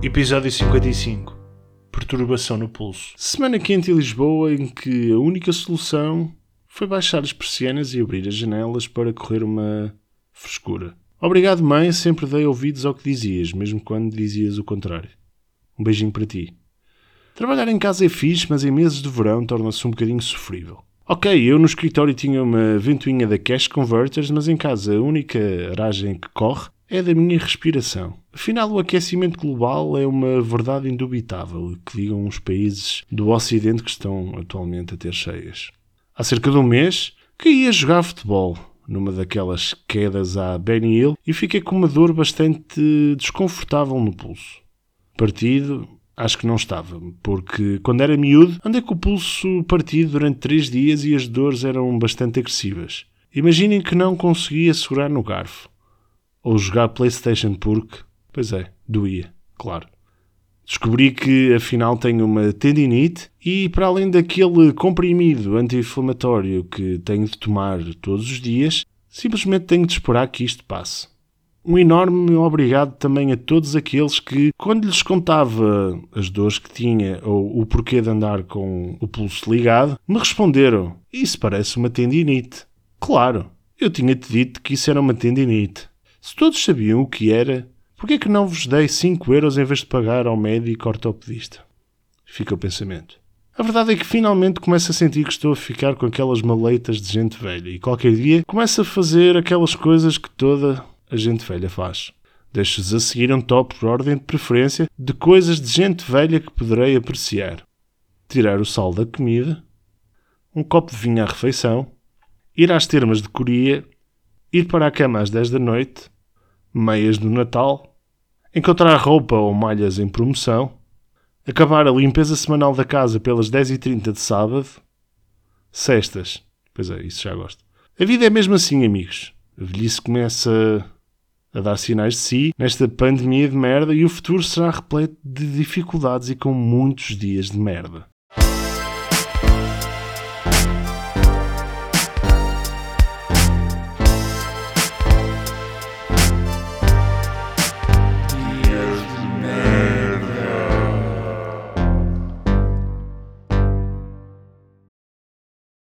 Episódio 55 Perturbação no pulso. Semana quente em Lisboa em que a única solução foi baixar as persianas e abrir as janelas para correr uma frescura. Obrigado, mãe, sempre dei ouvidos ao que dizias, mesmo quando dizias o contrário. Um beijinho para ti. Trabalhar em casa é fixe, mas em meses de verão torna-se um bocadinho sofrível. Ok, eu no escritório tinha uma ventoinha da Cash Converters, mas em casa a única aragem que corre é da minha respiração. Afinal, o aquecimento global é uma verdade indubitável, que digam os países do Ocidente que estão atualmente a ter cheias. Há cerca de um mês, caí a jogar futebol, numa daquelas quedas à Benny Hill, e fiquei com uma dor bastante desconfortável no pulso. Partido, acho que não estava, porque quando era miúdo andei com o pulso partido durante três dias e as dores eram bastante agressivas. Imaginem que não conseguia segurar no garfo ou jogar PlayStation porque, pois é, doía, claro. Descobri que afinal tenho uma tendinite e, para além daquele comprimido anti-inflamatório que tenho de tomar todos os dias, simplesmente tenho de esperar que isto passe. Um enorme obrigado também a todos aqueles que, quando lhes contava as dores que tinha ou o porquê de andar com o pulso ligado, me responderam: Isso parece uma tendinite. Claro, eu tinha-te dito que isso era uma tendinite. Se todos sabiam o que era, por que que não vos dei 5 euros em vez de pagar ao médico ortopedista? Fica o pensamento. A verdade é que finalmente começo a sentir que estou a ficar com aquelas maleitas de gente velha e qualquer dia começo a fazer aquelas coisas que toda a gente velha faz. Deixo-vos a seguir um top por ordem de preferência de coisas de gente velha que poderei apreciar. Tirar o sal da comida, um copo de vinho à refeição, ir às termas de Coria ir para a cama às 10 da noite, meias do Natal, encontrar roupa ou malhas em promoção, acabar a limpeza semanal da casa pelas 10h30 de sábado, cestas. Pois é, isso já gosto. A vida é mesmo assim, amigos. A velhice começa a dar sinais de si nesta pandemia de merda e o futuro será repleto de dificuldades e com muitos dias de merda.